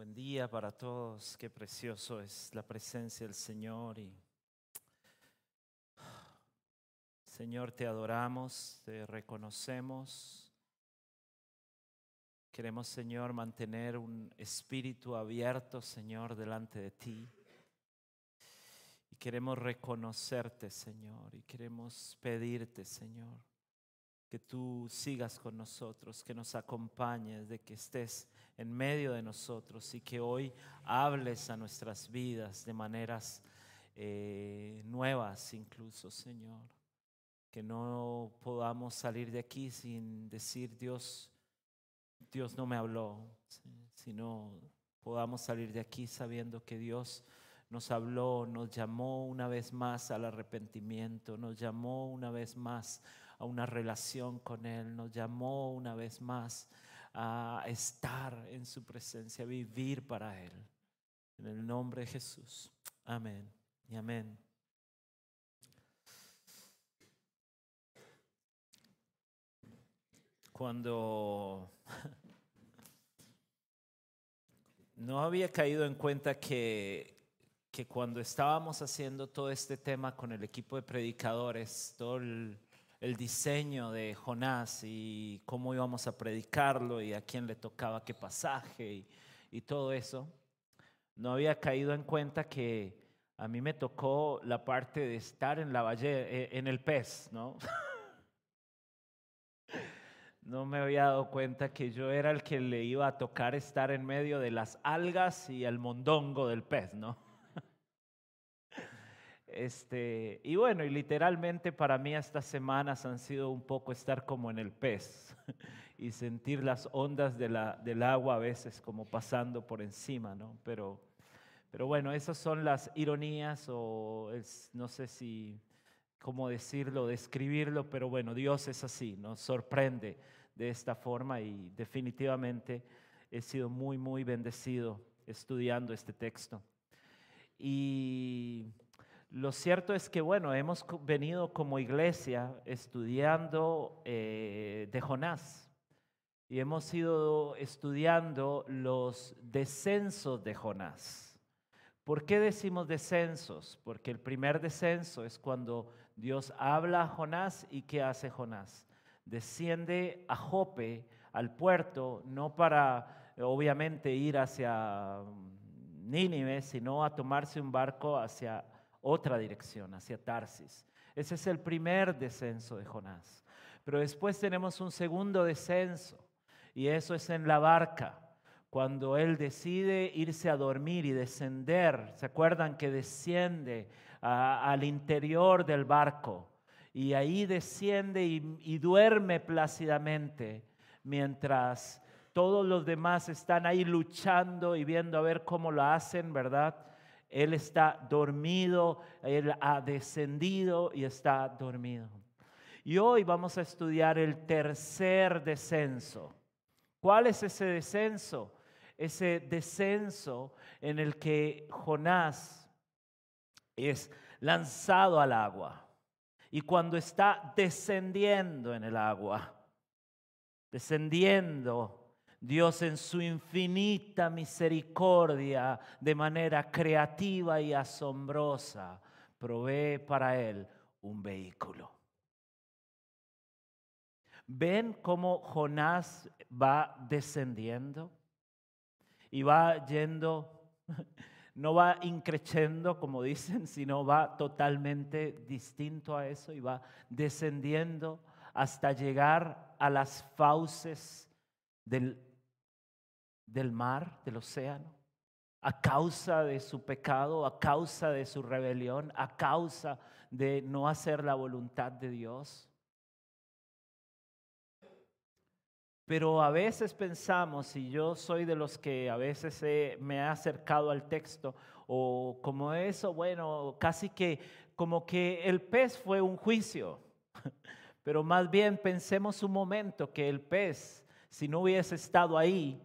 Buen día para todos. Qué precioso es la presencia del Señor y Señor, te adoramos, te reconocemos. Queremos, Señor, mantener un espíritu abierto, Señor, delante de ti. Y queremos reconocerte, Señor, y queremos pedirte, Señor, que tú sigas con nosotros, que nos acompañes, de que estés en medio de nosotros y que hoy hables a nuestras vidas de maneras eh, nuevas incluso, Señor. Que no podamos salir de aquí sin decir Dios, Dios no me habló, sino podamos salir de aquí sabiendo que Dios nos habló, nos llamó una vez más al arrepentimiento, nos llamó una vez más a una relación con Él, nos llamó una vez más a estar en su presencia, a vivir para Él. En el nombre de Jesús. Amén y amén. Cuando no había caído en cuenta que, que cuando estábamos haciendo todo este tema con el equipo de predicadores, todo el, el diseño de Jonás y cómo íbamos a predicarlo y a quién le tocaba qué pasaje y, todo eso, no había caído en cuenta que a mí me tocó la parte de estar en la valle, eh, en el pez, ¿no? No me había dado cuenta que yo era el que le iba a tocar estar en medio de las algas y el mondongo del pez, ¿no? Este, y bueno, y literalmente para mí estas semanas han sido un poco estar como en el pez y sentir las ondas de la, del agua a veces como pasando por encima, ¿no? Pero, pero bueno, esas son las ironías o no sé si cómo decirlo, describirlo, pero bueno, Dios es así, nos sorprende de esta forma y definitivamente he sido muy, muy bendecido estudiando este texto. Y lo cierto es que, bueno, hemos venido como iglesia estudiando eh, de Jonás y hemos ido estudiando los descensos de Jonás. ¿Por qué decimos descensos? Porque el primer descenso es cuando Dios habla a Jonás y ¿qué hace Jonás? Desciende a Jope, al puerto, no para obviamente ir hacia Nínive, sino a tomarse un barco hacia otra dirección, hacia Tarsis. Ese es el primer descenso de Jonás. Pero después tenemos un segundo descenso y eso es en la barca, cuando él decide irse a dormir y descender. ¿Se acuerdan que desciende al interior del barco? Y ahí desciende y, y duerme plácidamente mientras todos los demás están ahí luchando y viendo a ver cómo lo hacen, ¿verdad? Él está dormido, Él ha descendido y está dormido. Y hoy vamos a estudiar el tercer descenso. ¿Cuál es ese descenso? Ese descenso en el que Jonás es lanzado al agua. Y cuando está descendiendo en el agua, descendiendo Dios en su infinita misericordia, de manera creativa y asombrosa, provee para él un vehículo. ¿Ven cómo Jonás va descendiendo? Y va yendo, no va increciendo como dicen, sino va totalmente distinto a eso y va descendiendo hasta llegar a las fauces del del mar, del océano, a causa de su pecado, a causa de su rebelión, a causa de no hacer la voluntad de Dios. Pero a veces pensamos, y yo soy de los que a veces me he acercado al texto, o como eso, bueno, casi que como que el pez fue un juicio, pero más bien pensemos un momento que el pez, si no hubiese estado ahí,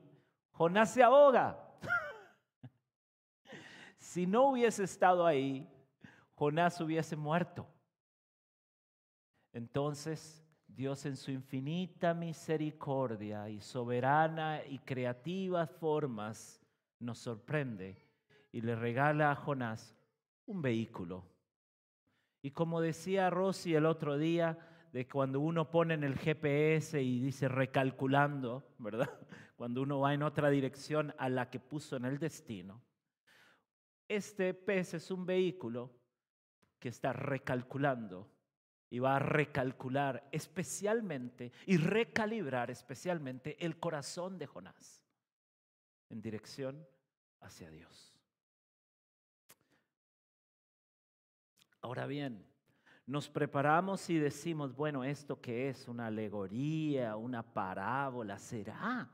Jonás se ahoga. si no hubiese estado ahí, Jonás hubiese muerto. Entonces, Dios en su infinita misericordia y soberana y creativas formas nos sorprende y le regala a Jonás un vehículo. Y como decía Rosy el otro día, de cuando uno pone en el GPS y dice recalculando, ¿verdad? Cuando uno va en otra dirección a la que puso en el destino. Este pez es un vehículo que está recalculando y va a recalcular especialmente y recalibrar especialmente el corazón de Jonás en dirección hacia Dios. Ahora bien, nos preparamos y decimos, bueno, ¿esto qué es? ¿Una alegoría? ¿Una parábola? ¿Será?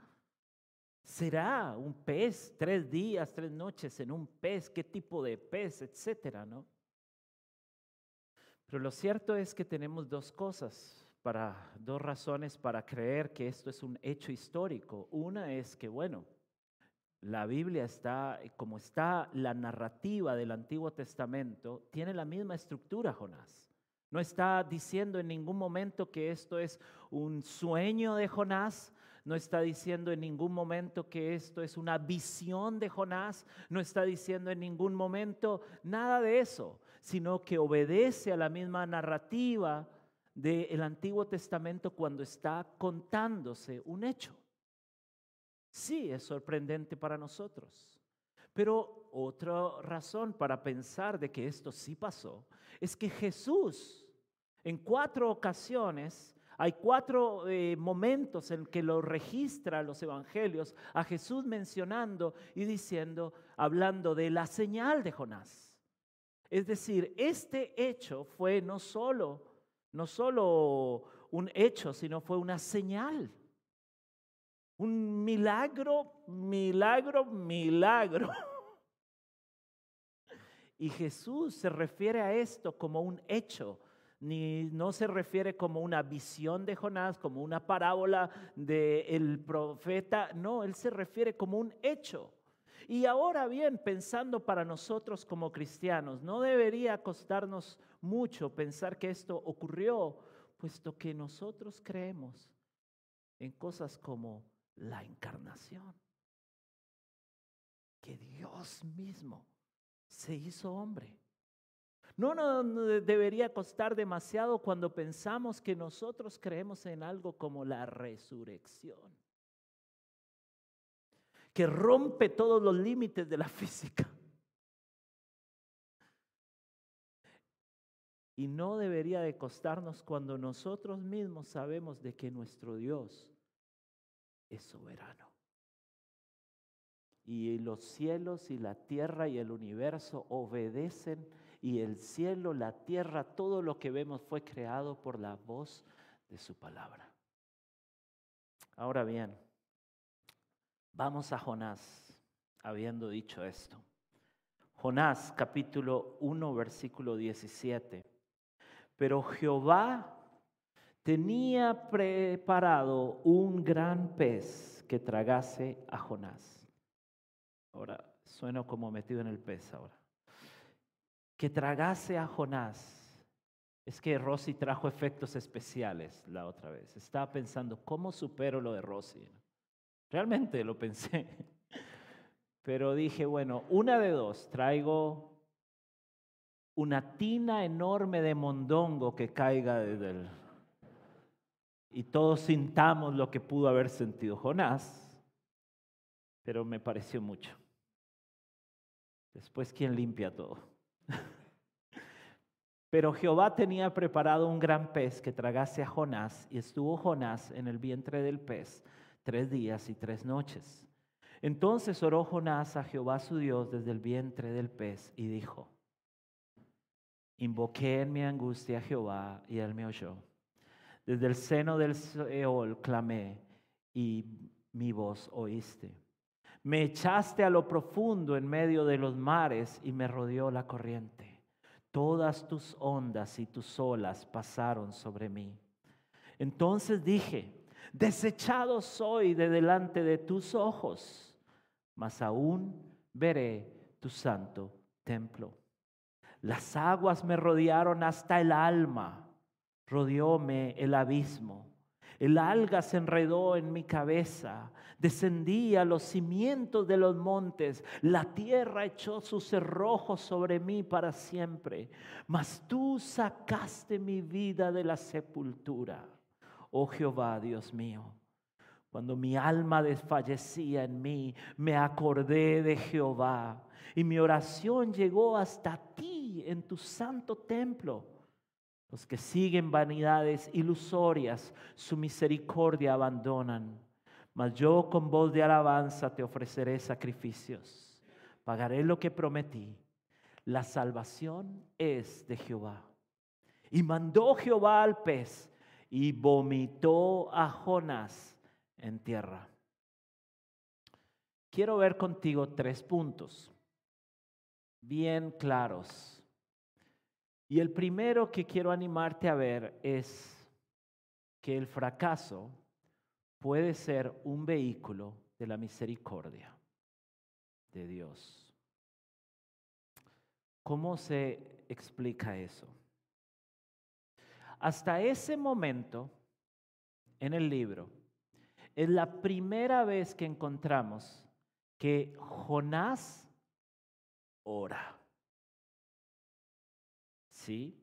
¿Será un pez? Tres días, tres noches en un pez, ¿qué tipo de pez? Etcétera, ¿no? Pero lo cierto es que tenemos dos cosas, para, dos razones para creer que esto es un hecho histórico. Una es que, bueno, la Biblia está, como está la narrativa del Antiguo Testamento, tiene la misma estructura, Jonás. No está diciendo en ningún momento que esto es un sueño de Jonás, no está diciendo en ningún momento que esto es una visión de Jonás, no está diciendo en ningún momento nada de eso, sino que obedece a la misma narrativa del Antiguo Testamento cuando está contándose un hecho. Sí, es sorprendente para nosotros. Pero otra razón para pensar de que esto sí pasó es que Jesús en cuatro ocasiones hay cuatro eh, momentos en que lo registra los evangelios a Jesús mencionando y diciendo, hablando de la señal de Jonás. Es decir, este hecho fue no solo, no solo un hecho, sino fue una señal. Un milagro, milagro, milagro. Y Jesús se refiere a esto como un hecho, ni no se refiere como una visión de Jonás, como una parábola del profeta, no, él se refiere como un hecho. Y ahora bien, pensando para nosotros como cristianos, no debería costarnos mucho pensar que esto ocurrió, puesto que nosotros creemos en cosas como la encarnación, que Dios mismo se hizo hombre no nos debería costar demasiado cuando pensamos que nosotros creemos en algo como la resurrección, que rompe todos los límites de la física. Y no debería de costarnos cuando nosotros mismos sabemos de que nuestro Dios es soberano. Y los cielos y la tierra y el universo obedecen y el cielo, la tierra, todo lo que vemos fue creado por la voz de su palabra. Ahora bien, vamos a Jonás, habiendo dicho esto. Jonás capítulo 1, versículo 17. Pero Jehová tenía preparado un gran pez que tragase a Jonás. Ahora, sueno como metido en el pez ahora que tragase a Jonás. Es que Rosy trajo efectos especiales la otra vez. Estaba pensando, ¿cómo supero lo de Rosy? Realmente lo pensé. Pero dije, bueno, una de dos, traigo una tina enorme de mondongo que caiga desde el... Y todos sintamos lo que pudo haber sentido Jonás, pero me pareció mucho. Después, ¿quién limpia todo? Pero Jehová tenía preparado un gran pez que tragase a Jonás, y estuvo Jonás en el vientre del pez tres días y tres noches. Entonces oró Jonás a Jehová su Dios desde el vientre del pez y dijo, invoqué en mi angustia a Jehová y él me oyó. Desde el seno del Seol clamé y mi voz oíste. Me echaste a lo profundo en medio de los mares y me rodeó la corriente. Todas tus ondas y tus olas pasaron sobre mí. Entonces dije, desechado soy de delante de tus ojos, mas aún veré tu santo templo. Las aguas me rodearon hasta el alma, rodeóme el abismo. El alga se enredó en mi cabeza, descendí a los cimientos de los montes, la tierra echó sus cerrojos sobre mí para siempre, mas tú sacaste mi vida de la sepultura. Oh Jehová, Dios mío, cuando mi alma desfallecía en mí, me acordé de Jehová y mi oración llegó hasta ti en tu santo templo. Los que siguen vanidades ilusorias, su misericordia abandonan. Mas yo con voz de alabanza te ofreceré sacrificios. Pagaré lo que prometí. La salvación es de Jehová. Y mandó Jehová al pez y vomitó a Jonás en tierra. Quiero ver contigo tres puntos bien claros. Y el primero que quiero animarte a ver es que el fracaso puede ser un vehículo de la misericordia de Dios. ¿Cómo se explica eso? Hasta ese momento en el libro es la primera vez que encontramos que Jonás ora. Sí,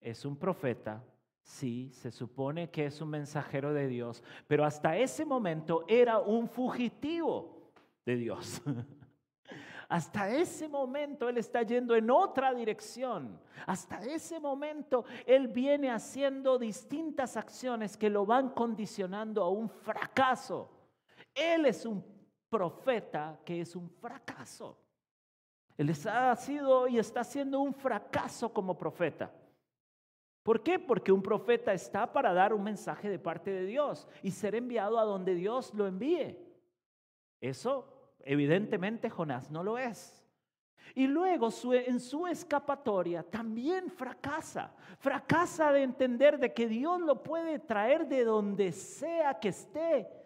es un profeta, sí, se supone que es un mensajero de Dios, pero hasta ese momento era un fugitivo de Dios. Hasta ese momento Él está yendo en otra dirección. Hasta ese momento Él viene haciendo distintas acciones que lo van condicionando a un fracaso. Él es un profeta que es un fracaso. Él ha sido y está siendo un fracaso como profeta. ¿Por qué? Porque un profeta está para dar un mensaje de parte de Dios y ser enviado a donde Dios lo envíe. Eso evidentemente Jonás no lo es. Y luego en su escapatoria también fracasa. Fracasa de entender de que Dios lo puede traer de donde sea que esté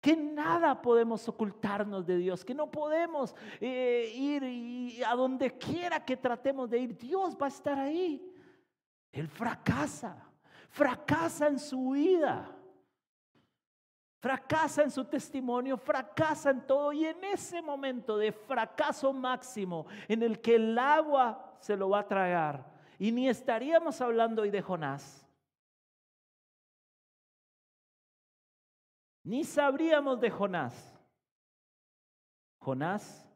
que nada podemos ocultarnos de Dios, que no podemos eh, ir a donde quiera que tratemos de ir, Dios va a estar ahí. Él fracasa, fracasa en su vida, fracasa en su testimonio, fracasa en todo y en ese momento de fracaso máximo en el que el agua se lo va a tragar, y ni estaríamos hablando hoy de Jonás, Ni sabríamos de Jonás. Jonás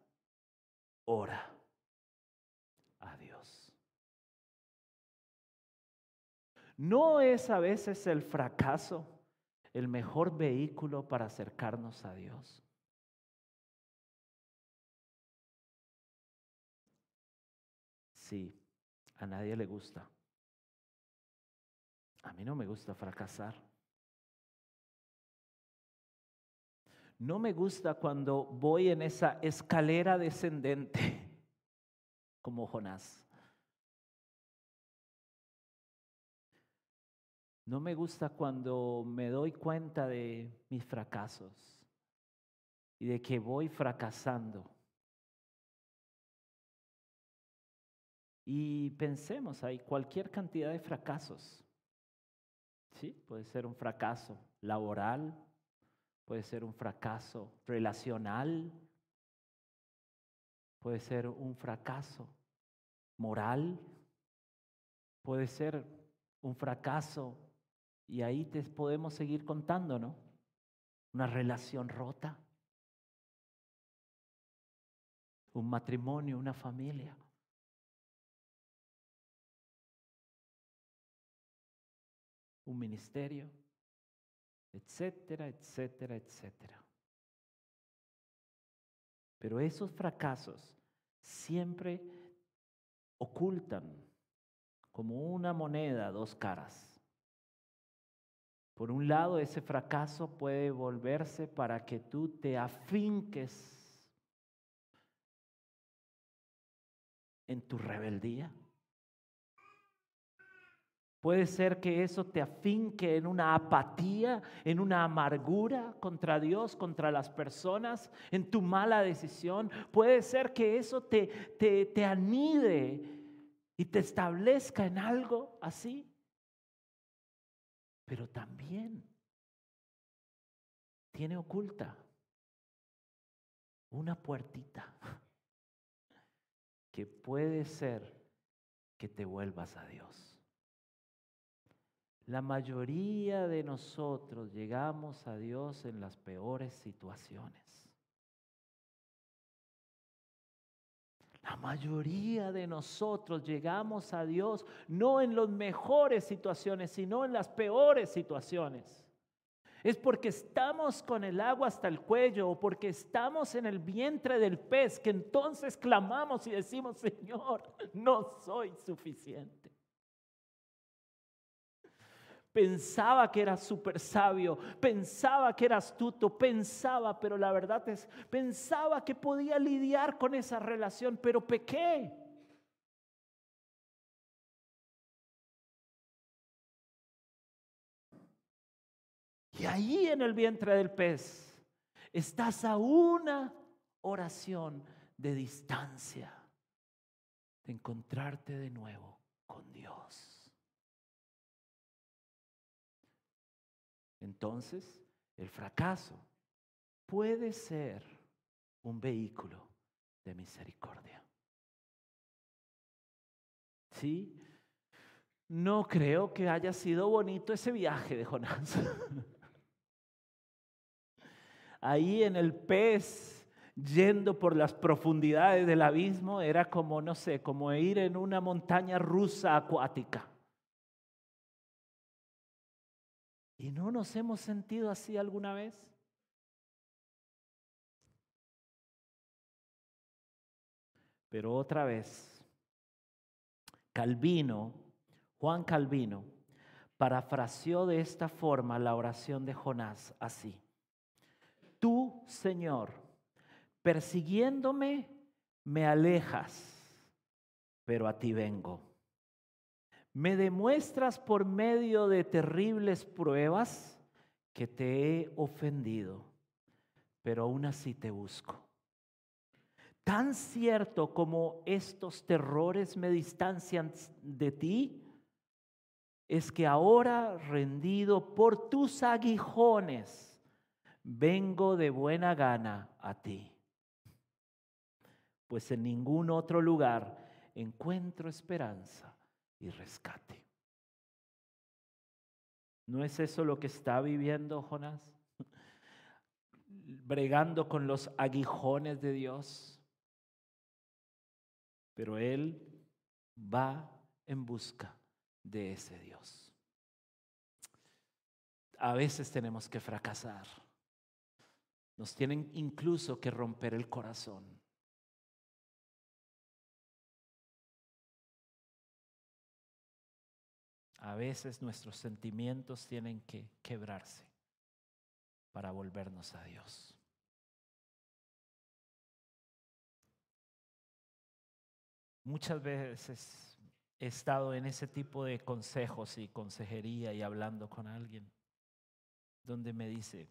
ora a Dios. ¿No es a veces el fracaso el mejor vehículo para acercarnos a Dios? Sí, a nadie le gusta. A mí no me gusta fracasar. No me gusta cuando voy en esa escalera descendente como Jonás. No me gusta cuando me doy cuenta de mis fracasos y de que voy fracasando. Y pensemos, hay cualquier cantidad de fracasos. Sí, puede ser un fracaso laboral, puede ser un fracaso relacional, puede ser un fracaso moral, puede ser un fracaso, y ahí te podemos seguir contando, ¿no? Una relación rota, un matrimonio, una familia. Un ministerio etcétera, etcétera, etcétera. Pero esos fracasos siempre ocultan como una moneda dos caras. Por un lado, ese fracaso puede volverse para que tú te afinques en tu rebeldía Puede ser que eso te afinque en una apatía, en una amargura contra Dios, contra las personas, en tu mala decisión. Puede ser que eso te, te, te anide y te establezca en algo así. pero también tiene oculta una puertita que puede ser que te vuelvas a Dios. La mayoría de nosotros llegamos a Dios en las peores situaciones. La mayoría de nosotros llegamos a Dios no en las mejores situaciones, sino en las peores situaciones. Es porque estamos con el agua hasta el cuello o porque estamos en el vientre del pez que entonces clamamos y decimos, Señor, no soy suficiente. Pensaba que era súper sabio, pensaba que era astuto, pensaba, pero la verdad es, pensaba que podía lidiar con esa relación, pero pequé. Y ahí en el vientre del pez estás a una oración de distancia de encontrarte de nuevo con Dios. Entonces, el fracaso puede ser un vehículo de misericordia. ¿Sí? No creo que haya sido bonito ese viaje de Jonás. ahí en el pez, yendo por las profundidades del abismo, era como, no sé, como ir en una montaña rusa acuática. ¿Y no nos hemos sentido así alguna vez? Pero otra vez, Calvino, Juan Calvino, parafraseó de esta forma la oración de Jonás así tú, Señor, persiguiéndome, me alejas, pero a ti vengo. Me demuestras por medio de terribles pruebas que te he ofendido, pero aún así te busco. Tan cierto como estos terrores me distancian de ti, es que ahora rendido por tus aguijones, vengo de buena gana a ti, pues en ningún otro lugar encuentro esperanza y rescate. ¿No es eso lo que está viviendo Jonás? Bregando con los aguijones de Dios. Pero él va en busca de ese Dios. A veces tenemos que fracasar nos tienen incluso que romper el corazón. A veces nuestros sentimientos tienen que quebrarse para volvernos a Dios. Muchas veces he estado en ese tipo de consejos y consejería y hablando con alguien donde me dice,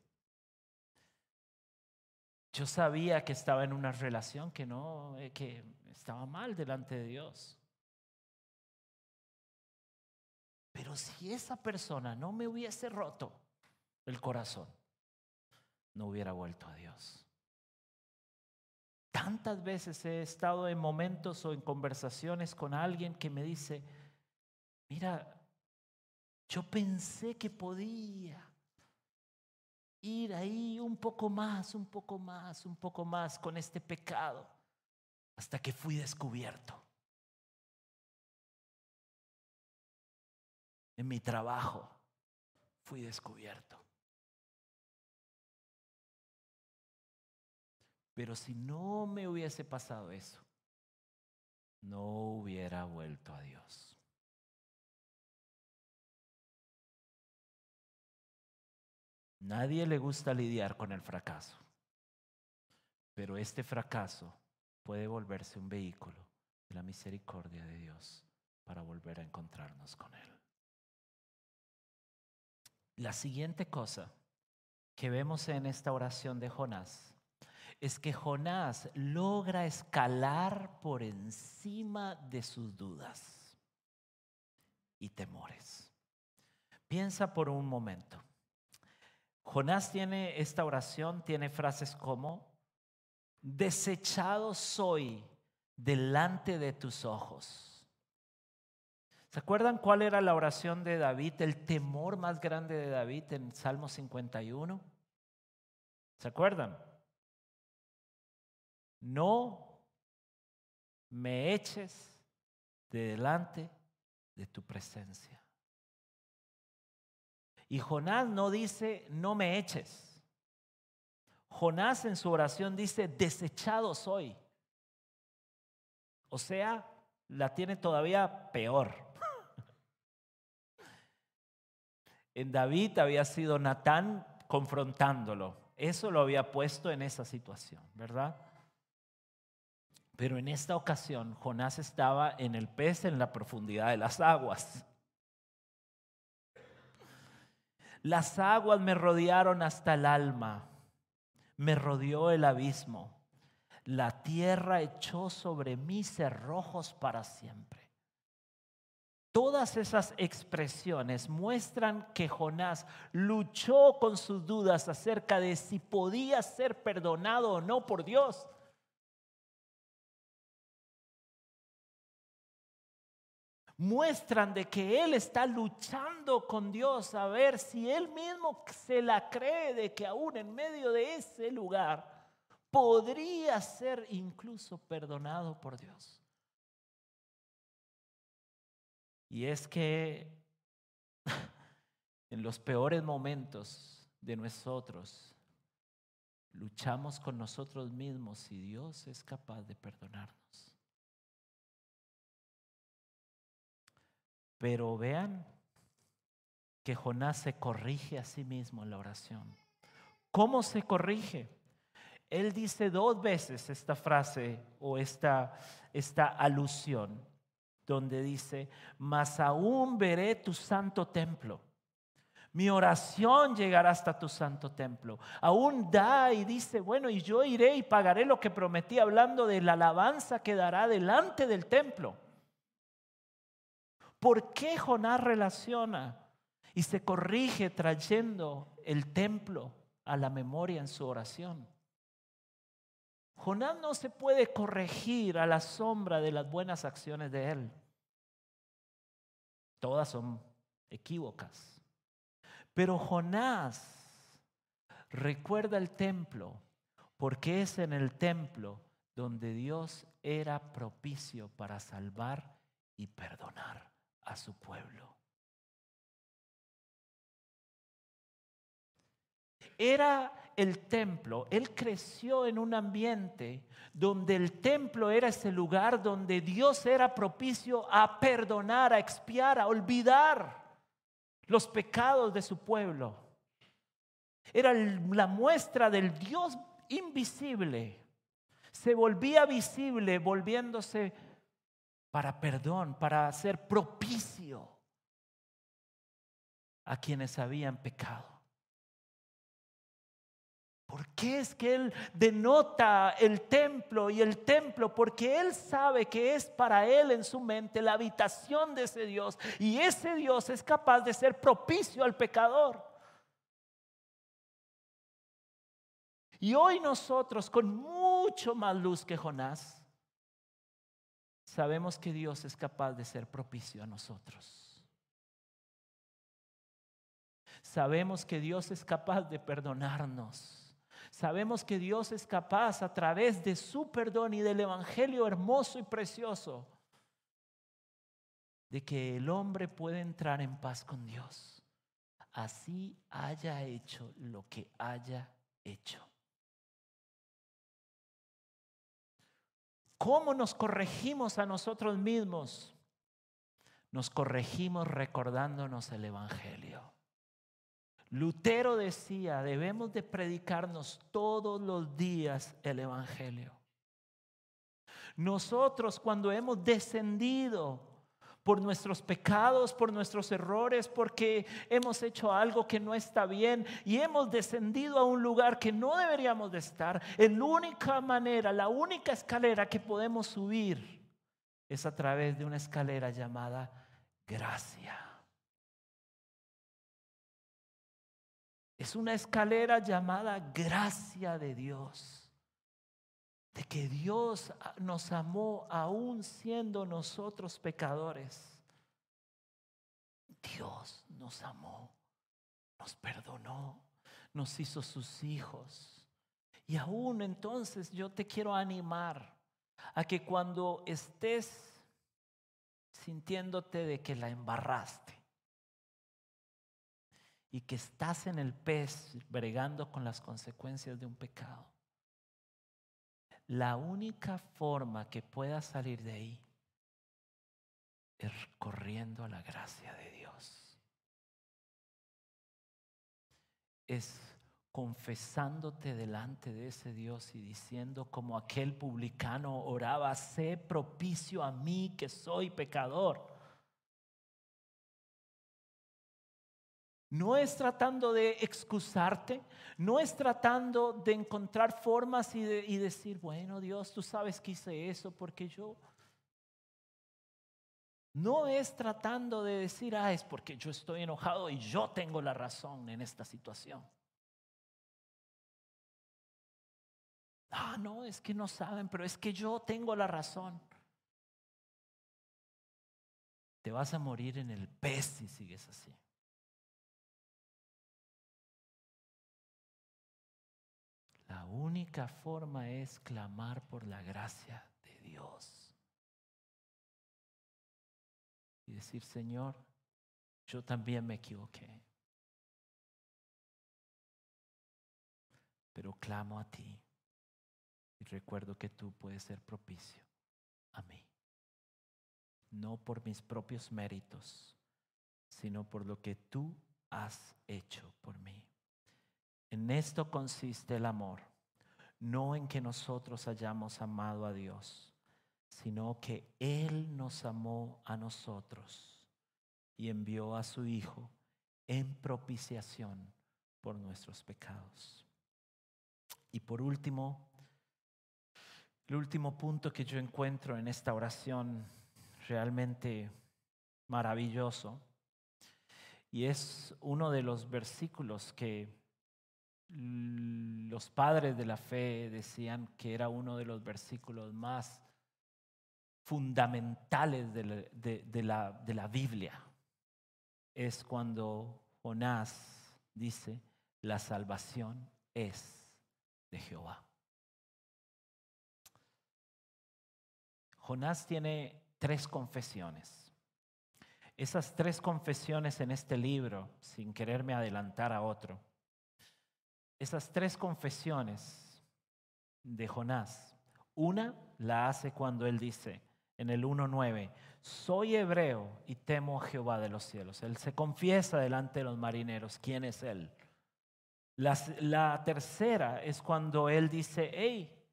yo sabía que estaba en una relación que no, eh, que estaba mal delante de Dios. Pero si esa persona no me hubiese roto el corazón, no hubiera vuelto a Dios. Tantas veces he estado en momentos o en conversaciones con alguien que me dice, mira, yo pensé que podía, ir ahí un poco más, un poco más, un poco más con este pecado, hasta que fui descubierto. En mi trabajo fui descubierto. Pero si no me hubiese pasado eso, no hubiera vuelto a Dios. Nadie le gusta lidiar con el fracaso, pero este fracaso puede volverse un vehículo de la misericordia de Dios para volver a encontrarnos con Él. La siguiente cosa que vemos en esta oración de Jonás es que Jonás logra escalar por encima de sus dudas y temores. Piensa por un momento. Jonás tiene esta oración, tiene frases como, desechado soy delante de tus ojos. ¿Se acuerdan cuál era la oración de David, el temor más grande de David en Salmo 51? ¿Se acuerdan? No me eches de delante de tu presencia. Y Jonás no dice, no me eches. Jonás en su oración dice, desechado soy. O sea, la tiene todavía peor. En David había sido Natán confrontándolo. Eso lo había puesto en esa situación, ¿verdad? Pero en esta ocasión Jonás estaba en el pez en la profundidad de las aguas. Las aguas me rodearon hasta el alma, me rodeó el abismo. La tierra echó sobre mí cerrojos para siempre. Todas esas expresiones muestran que Jonás luchó con sus dudas acerca de si podía ser perdonado o no por Dios. muestran de que él está luchando con Dios a ver si él mismo se la cree de que aún en medio de ese lugar podría ser incluso perdonado por Dios. Y es que en los peores momentos de nosotros luchamos con nosotros mismos si Dios es capaz de perdonarnos. Pero vean que Jonás se corrige a sí mismo en la oración. ¿Cómo se corrige? Él dice dos veces esta frase o esta, esta alusión, donde dice, mas aún veré tu santo templo. Mi oración llegará hasta tu santo templo. Aún da y dice, bueno, y yo iré y pagaré lo que prometí hablando de la alabanza que dará delante del templo. ¿Por qué Jonás relaciona y se corrige trayendo el templo a la memoria en su oración? Jonás no se puede corregir a la sombra de las buenas acciones de él. Todas son equívocas. Pero Jonás recuerda el templo porque es en el templo donde Dios era propicio para salvar y perdonar a su pueblo. Era el templo, él creció en un ambiente donde el templo era ese lugar donde Dios era propicio a perdonar, a expiar, a olvidar los pecados de su pueblo. Era la muestra del Dios invisible. Se volvía visible volviéndose para perdón, para ser propicio a quienes habían pecado. ¿Por qué es que Él denota el templo y el templo? Porque Él sabe que es para Él en su mente la habitación de ese Dios. Y ese Dios es capaz de ser propicio al pecador. Y hoy nosotros, con mucho más luz que Jonás, sabemos que Dios es capaz de ser propicio a nosotros. Sabemos que Dios es capaz de perdonarnos. Sabemos que Dios es capaz a través de su perdón y del Evangelio hermoso y precioso de que el hombre puede entrar en paz con Dios. Así haya hecho lo que haya hecho. ¿Cómo nos corregimos a nosotros mismos? Nos corregimos recordándonos el Evangelio. Lutero decía, debemos de predicarnos todos los días el Evangelio. Nosotros cuando hemos descendido por nuestros pecados, por nuestros errores, porque hemos hecho algo que no está bien y hemos descendido a un lugar que no deberíamos de estar. La única manera, la única escalera que podemos subir es a través de una escalera llamada gracia. Es una escalera llamada gracia de Dios. De que Dios nos amó aún siendo nosotros pecadores. Dios nos amó, nos perdonó, nos hizo sus hijos. Y aún entonces yo te quiero animar a que cuando estés sintiéndote de que la embarraste y que estás en el pez bregando con las consecuencias de un pecado, la única forma que puedas salir de ahí es corriendo a la gracia de Dios. Es confesándote delante de ese Dios y diciendo como aquel publicano oraba, sé propicio a mí que soy pecador. No es tratando de excusarte, no es tratando de encontrar formas y, decir, bueno Dios, tú sabes que hice eso porque yo... No es tratando de decir, ah, es porque yo estoy enojado y yo tengo la razón en esta situación. Ah, no, es que no saben, pero es que yo tengo la razón. Te vas a morir en el pez si sigues así. Única forma es clamar por la gracia de Dios. Y decir, Señor, yo también me equivoqué. Pero clamo a ti. Y recuerdo que tú puedes ser propicio a mí. No por mis propios méritos, sino por lo que tú has hecho por mí. En esto consiste el amor, no en que nosotros hayamos amado a Dios, sino que Él nos amó a nosotros y envió a su Hijo en propiciación por nuestros pecados. Y por último, el último punto que yo encuentro en esta oración realmente maravilloso y es uno de los versículos que los padres de la fe decían que era uno de los versículos más fundamentales de la, de la Biblia. Es cuando Jonás dice, la salvación es de Jehová. Jonás tiene tres confesiones. Esas tres confesiones en este libro, sin quererme adelantar a otro, esas tres confesiones de Jonás, una la hace cuando él dice en el 1.9, soy hebreo y temo a Jehová de los cielos. Él se confiesa delante de los marineros quién es él. La, tercera es cuando él dice, hey,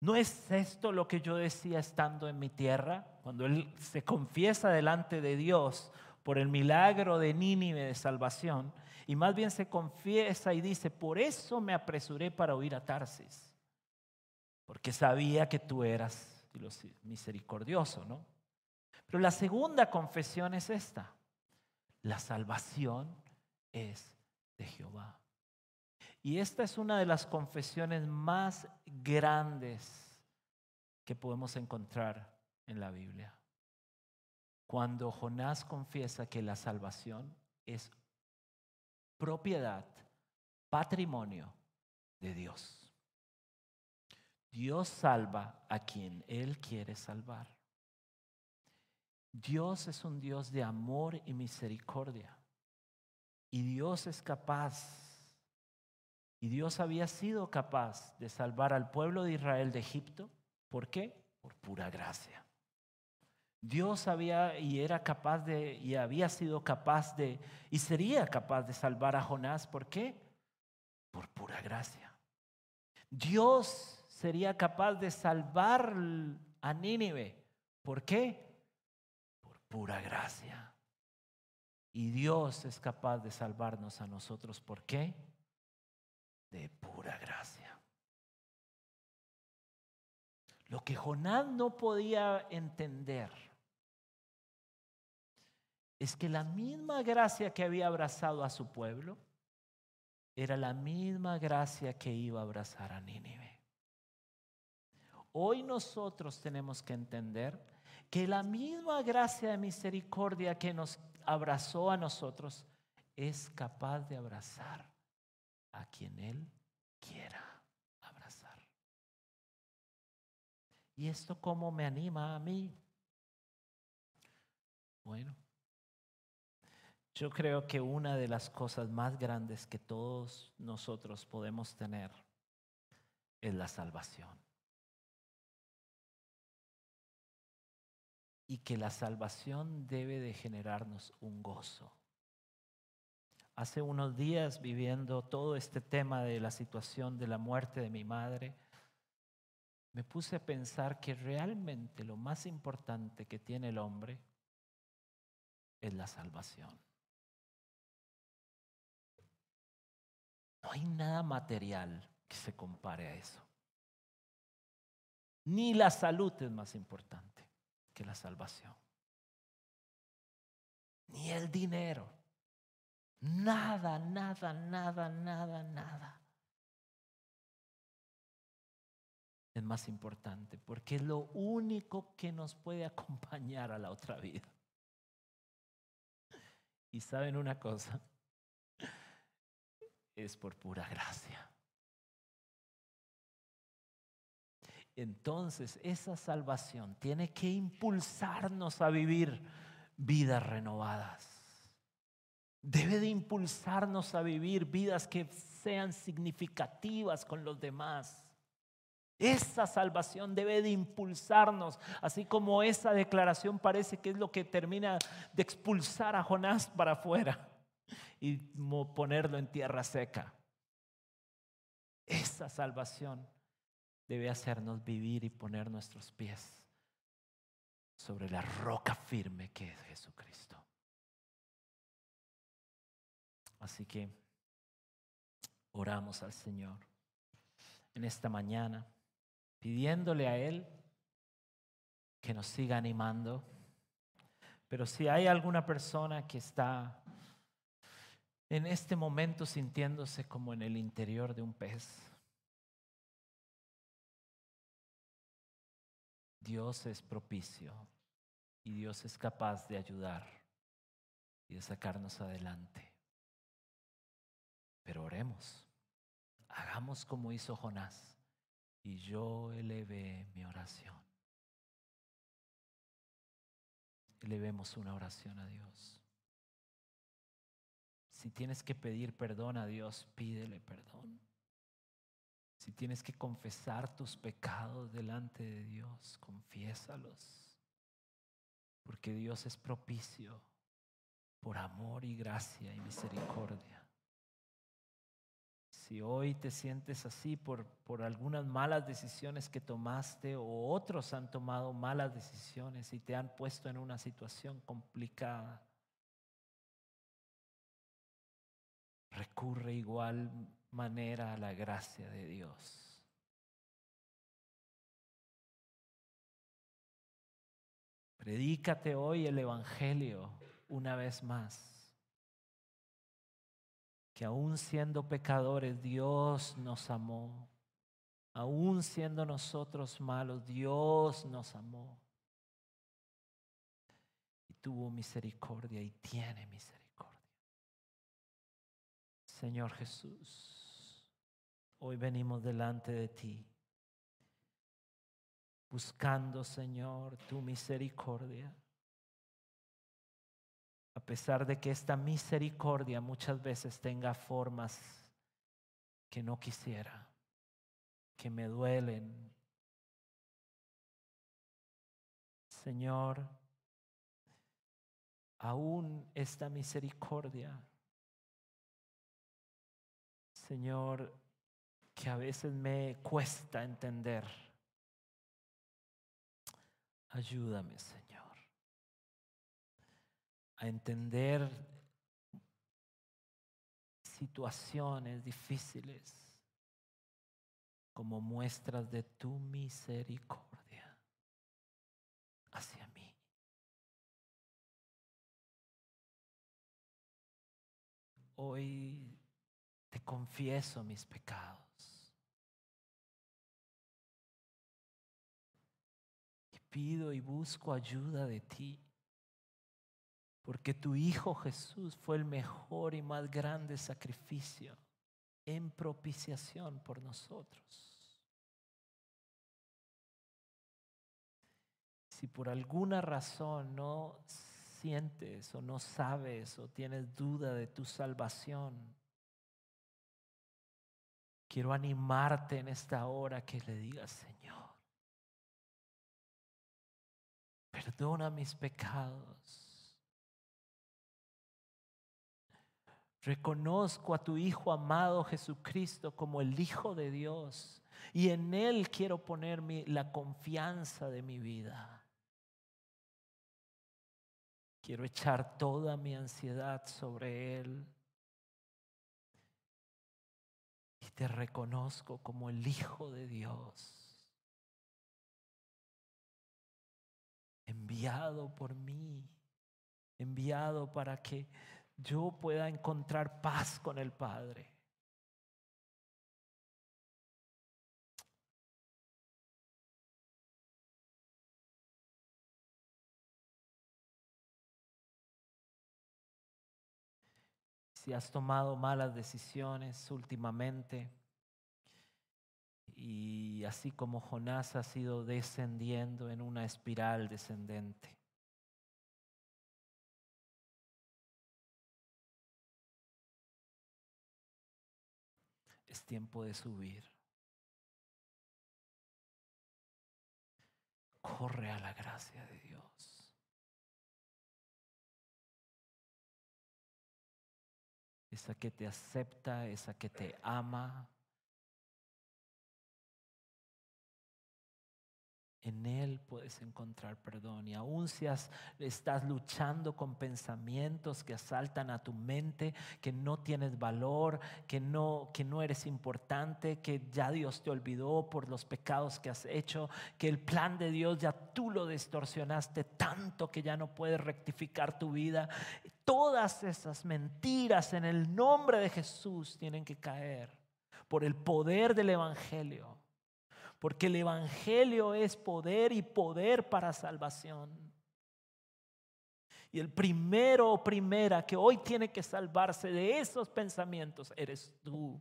¿No es esto lo que yo decía estando en mi tierra? Cuando él se confiesa delante de Dios por el milagro de Nínive de salvación, y más bien se confiesa y dice, por eso me apresuré para huir a Tarsis, porque sabía que tú eras misericordioso, ¿no? Pero la segunda confesión es esta, la salvación es de Jehová. Y esta es una de las confesiones más grandes que podemos encontrar en la Biblia. Cuando Jonás confiesa que la salvación es propiedad, patrimonio de Dios. Dios salva a quien Él quiere salvar. Dios es un Dios de amor y misericordia. Y Dios es capaz y Dios había sido capaz de salvar al pueblo de Israel de Egipto. ¿Por qué? Por pura gracia. Dios había y era capaz de, y había sido capaz de, y sería capaz de salvar a Jonás. ¿Por qué? Por pura gracia. Dios sería capaz de salvar a Nínive. ¿Por qué? Por pura gracia. Y Dios es capaz de salvarnos a nosotros. ¿Por qué? de pura gracia. Lo que Jonás no podía entender es que la misma gracia que había abrazado a su pueblo era la misma gracia que iba a abrazar a Nínive. Hoy nosotros tenemos que entender que la misma gracia de misericordia que nos abrazó a nosotros es capaz de abrazar a quien Él quiera abrazar. ¿Y esto cómo me anima a mí? Bueno, yo creo que una de las cosas más grandes que todos nosotros podemos tener es la salvación. Y que la salvación debe de generarnos un gozo. Hace unos días viviendo todo este tema de la situación de la muerte de mi madre, me puse a pensar que realmente lo más importante que tiene el hombre es la salvación. No hay nada material que se compare a eso. Ni la salud es más importante que la salvación. Ni el dinero. Nada, nada, nada, nada, nada. Es más importante porque es lo único que nos puede acompañar a la otra vida. Y saben una cosa, es por pura gracia. Entonces, esa salvación tiene que impulsarnos a vivir vidas renovadas. Debe de impulsarnos a vivir vidas que sean significativas con los demás. Esa salvación debe de impulsarnos, así como esa declaración parece que es lo que termina de expulsar a Jonás para afuera y ponerlo en tierra seca. Esa salvación debe hacernos vivir y poner nuestros pies sobre la roca firme que es Jesucristo. Así que oramos al Señor en esta mañana, pidiéndole a Él que nos siga animando. Pero si hay alguna persona que está en este momento sintiéndose como en el interior de un pez. Dios es propicio y Dios es capaz de ayudar y de sacarnos adelante. Pero oremos, hagamos como hizo Jonás y yo elevé mi oración. Elevemos una oración a Dios. Si tienes que pedir perdón a Dios, pídele perdón. Si tienes que confesar tus pecados delante de Dios, confiésalos. Porque Dios es propicio por amor y gracia y misericordia. Si hoy te sientes así por, por algunas malas decisiones que tomaste o otros han tomado malas decisiones y te han puesto en una situación complicada, recurre igual manera a la gracia de Dios. Predícate hoy el Evangelio una vez más. Que aún siendo pecadores, Dios nos amó. Aún siendo nosotros malos, Dios nos amó. Y tuvo misericordia y tiene misericordia. Señor Jesús, hoy venimos delante de ti, buscando, Señor, tu misericordia. A pesar de que esta misericordia muchas veces tenga formas que no quisiera, que me duelen. Señor, aún esta misericordia Señor, que a veces me cuesta entender. Ayúdame, Señor, a entender situaciones difíciles como muestras de tu misericordia hacia mí. Hoy confieso mis pecados. Y pido y busco ayuda de ti. Porque tu Hijo Jesús fue el mejor y más grande sacrificio en propiciación por nosotros. Si por alguna razón no sientes o no sabes o tienes duda de tu salvación, quiero animarte en esta hora que le digas, Señor, perdona mis pecados. Reconozco a tu Hijo amado Jesucristo como el Hijo de Dios y en Él quiero poner la confianza de mi vida. Quiero echar toda mi ansiedad sobre Él. Te reconozco como el Hijo de Dios. Enviado por mí. Enviado para que yo pueda encontrar paz con el Padre. Si has tomado malas decisiones últimamente y así como Jonás ha sido descendiendo en una espiral descendente. es tiempo de subir. Corre a la gracia de Dios. Esa que te acepta, esa que te ama, En Él puedes encontrar perdón. Y aun si estás luchando con pensamientos que asaltan a tu mente, que no tienes valor, que no, que no eres importante, que ya Dios te olvidó por los pecados que has hecho, que el plan de Dios ya tú lo distorsionaste tanto que ya no puedes rectificar tu vida. Todas esas mentiras en el nombre de Jesús tienen que caer por el poder del Evangelio porque el Evangelio es poder y poder para salvación. Y el primero o primera que hoy tiene que salvarse de esos pensamientos eres tú.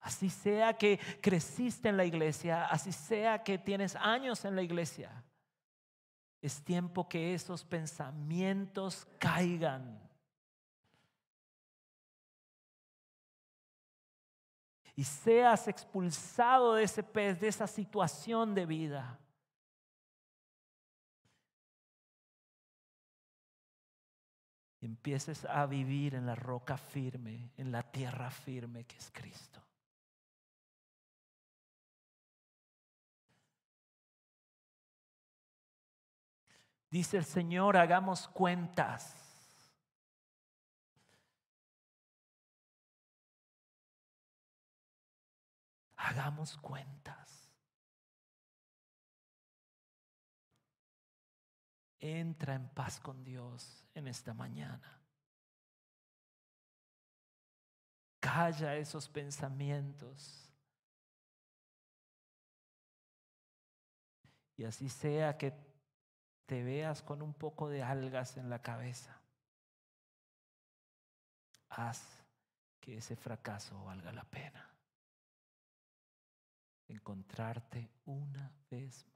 Así sea que creciste en la iglesia, así sea que tienes años en la iglesia, es tiempo que esos pensamientos caigan. Y seas expulsado de ese pez, de esa situación de vida. Empieces a vivir en la roca firme, en la tierra firme que es Cristo. Dice el Señor, hagamos cuentas. Hagamos cuentas. Entra en paz con Dios en esta mañana. Calla esos pensamientos. Y así sea que te veas con un poco de algas en la cabeza. Haz que ese fracaso valga la pena encontrarte una vez